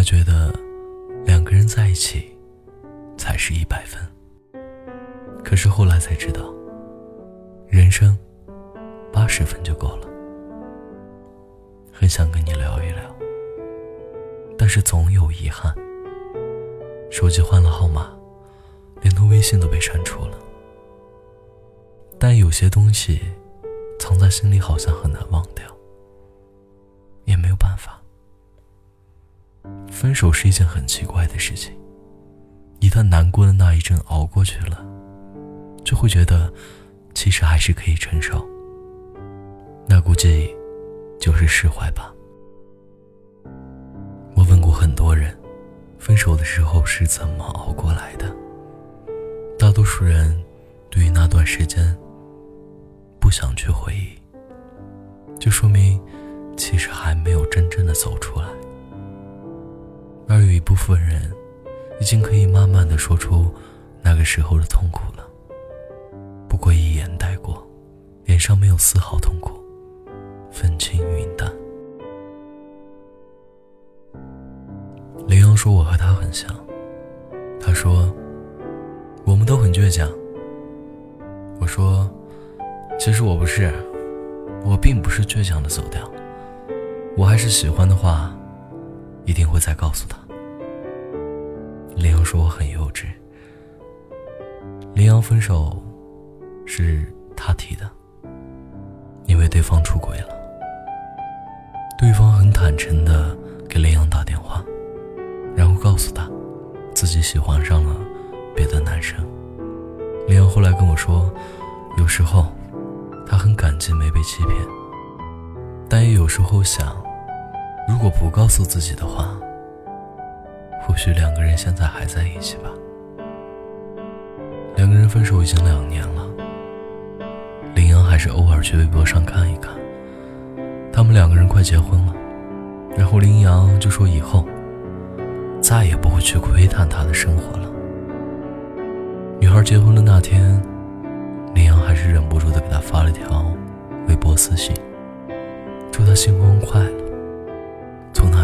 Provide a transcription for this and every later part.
他觉得两个人在一起才是一百分，可是后来才知道，人生八十分就够了。很想跟你聊一聊，但是总有遗憾。手机换了号码，连同微信都被删除了。但有些东西藏在心里，好像很难忘掉，也没有。分手是一件很奇怪的事情，一旦难过的那一阵熬过去了，就会觉得其实还是可以承受。那估计就是释怀吧。我问过很多人。分手的时候是怎么熬过来的？大多数人对于那段时间不想去回忆，就说明其实还没有真正的走出来。一部分人已经可以慢慢的说出那个时候的痛苦了，不过一眼带过，脸上没有丝毫痛苦，风轻云淡。林阳说：“我和他很像。”他说：“我们都很倔强。”我说：“其实我不是，我并不是倔强的走掉。我还是喜欢的话，一定会再告诉他。”林阳说：“我很幼稚。”林阳分手是他提的，因为对方出轨了。对方很坦诚的给林阳打电话。然后告诉他，自己喜欢上了别的男生。林阳后来跟我说，有时候他很感激没被欺骗，但也有时候想，如果不告诉自己的话，或许两个人现在还在一起吧。两个人分手已经两年了，林阳还是偶尔去微博上看一看，他们两个人快结婚了，然后林阳就说以后。再也不会去窥探他的生活了。女孩结婚的那天，林阳还是忍不住的给她发了条微博私信，祝她新婚快乐。从那，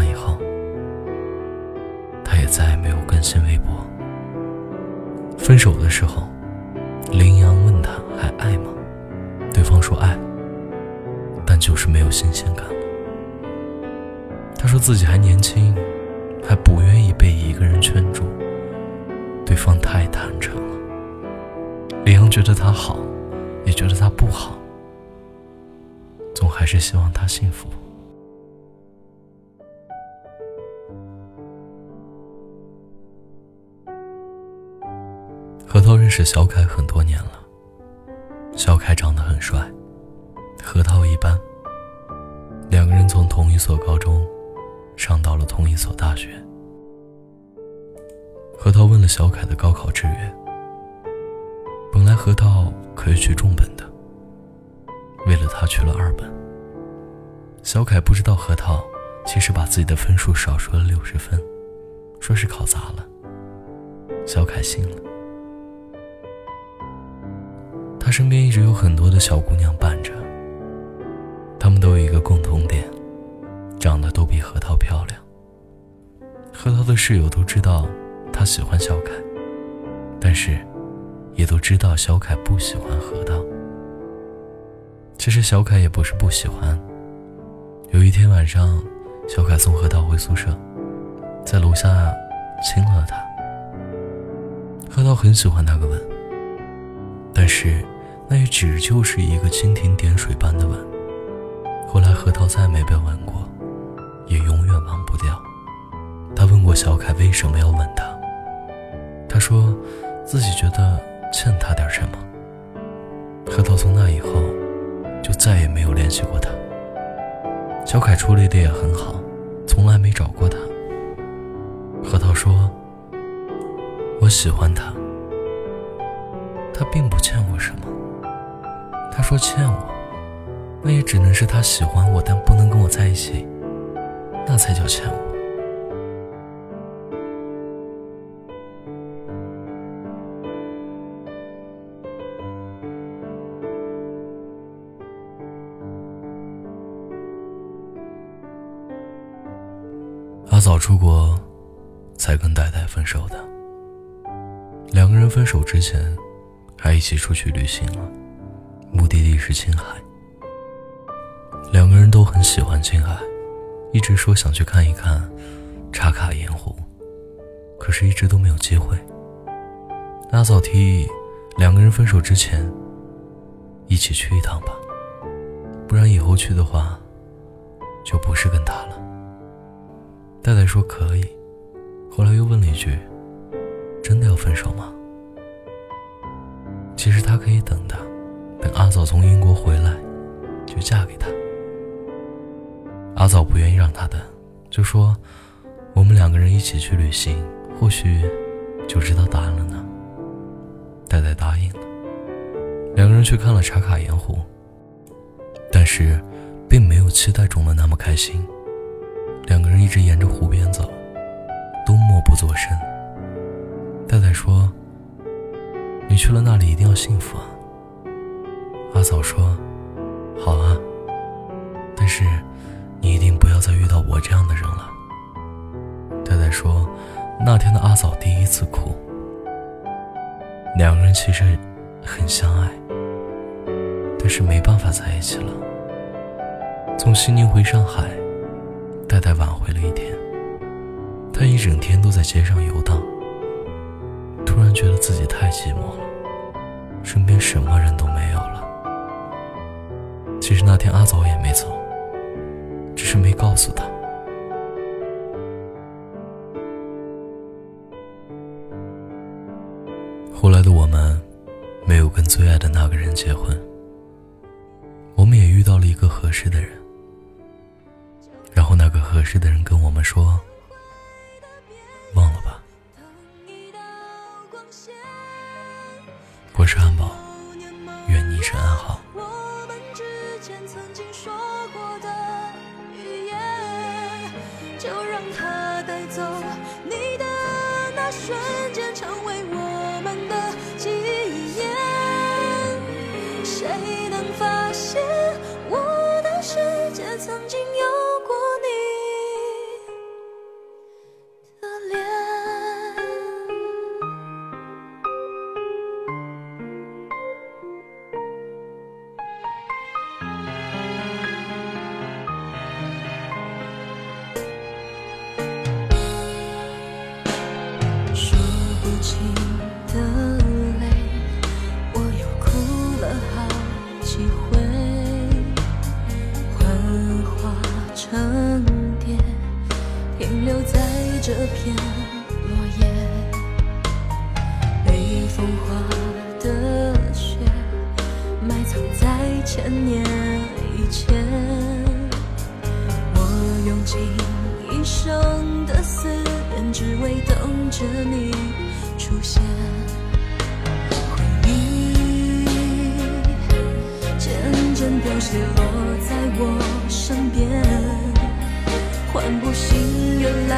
再也没有更新微博。分手的时候，林阳问他还爱吗？对方说爱，但就是没有新鲜感了。他说自己还年轻。还不愿意被一个人圈住，对方太坦诚了。李阳觉得他好，也觉得他不好，总还是希望他幸福。认识小凯很多年了，小凯长得很帅，核桃一般。两个人从同一所高中。上到了同一所大学，核桃问了小凯的高考志愿。本来核桃可以去重本的，为了他去了二本。小凯不知道核桃其实把自己的分数少说了六十分，说是考砸了。小凯信了。他身边一直有很多的小姑娘伴着，她们都有一个共同点。长得都比核桃漂亮。核桃的室友都知道他喜欢小凯，但是也都知道小凯不喜欢核桃。其实小凯也不是不喜欢。有一天晚上，小凯送核桃回宿舍，在楼下亲了她。核桃很喜欢那个吻，但是那也只就是一个蜻蜓点水般的吻。后来核桃再没被吻过。也永远忘不掉。他问过小凯为什么要吻他，他说自己觉得欠他点什么。核桃从那以后就再也没有联系过他。小凯处理的也很好，从来没找过他。核桃说：“我喜欢他，他并不欠我什么。他说欠我，那也只能是他喜欢我，但不能跟我在一起。”那才叫欠我。阿早出国才跟戴戴分手的。两个人分手之前，还一起出去旅行了，目的地是青海。两个人都很喜欢青海，一直说想去看一看茶卡盐湖，可是一直都没有机会。阿嫂提议，两个人分手之前一起去一趟吧，不然以后去的话，就不是跟他了。戴戴说可以，后来又问了一句：“真的要分手吗？”其实他可以等的，等阿早从英国回来，就嫁给他。阿早不愿意让他等，就说：“我们两个人一起去旅行，或许就知道答案了呢。”戴戴答应了，两个人去看了茶卡盐湖，但是并没有期待中的那么开心。两个人一直沿着湖边走，都默不作声。戴戴说：“你去了那里一定要幸福啊。”阿嫂说：“好啊，但是你一定不要再遇到我这样的人了。”戴戴说：“那天的阿嫂第一次哭。”两个人其实很相爱，但是没办法在一起了。从西宁回上海。戴戴挽回了一天，他一整天都在街上游荡。突然觉得自己太寂寞了，身边什么人都没有了。其实那天阿早也没走，只是没告诉他。后来的我们，没有跟最爱的那个人结婚，我们也遇到了一个合适的人。然后那个合适的人跟我们说：“忘了吧。”我是汉堡，走你的那瞬间成为我落叶，被风化的雪，埋藏在千年以前。我用尽一生的思念，只为等着你出现。回忆渐渐凋谢，落在我身边，唤不醒原来。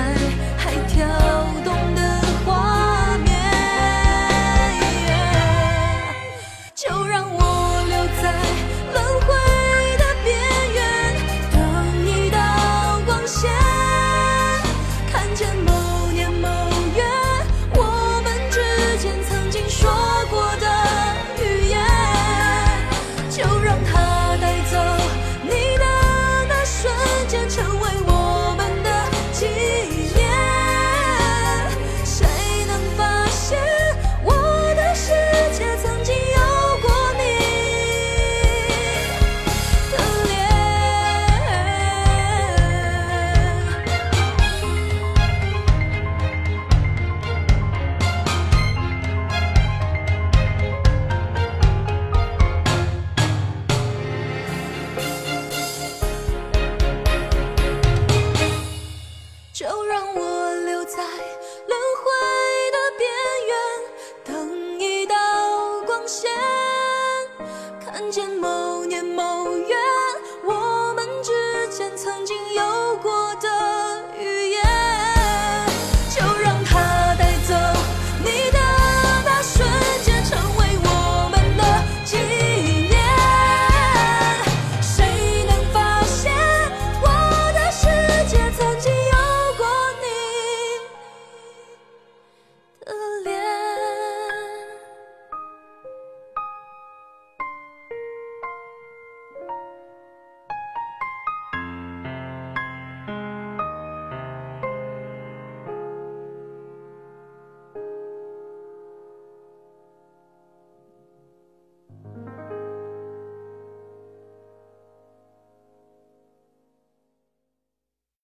在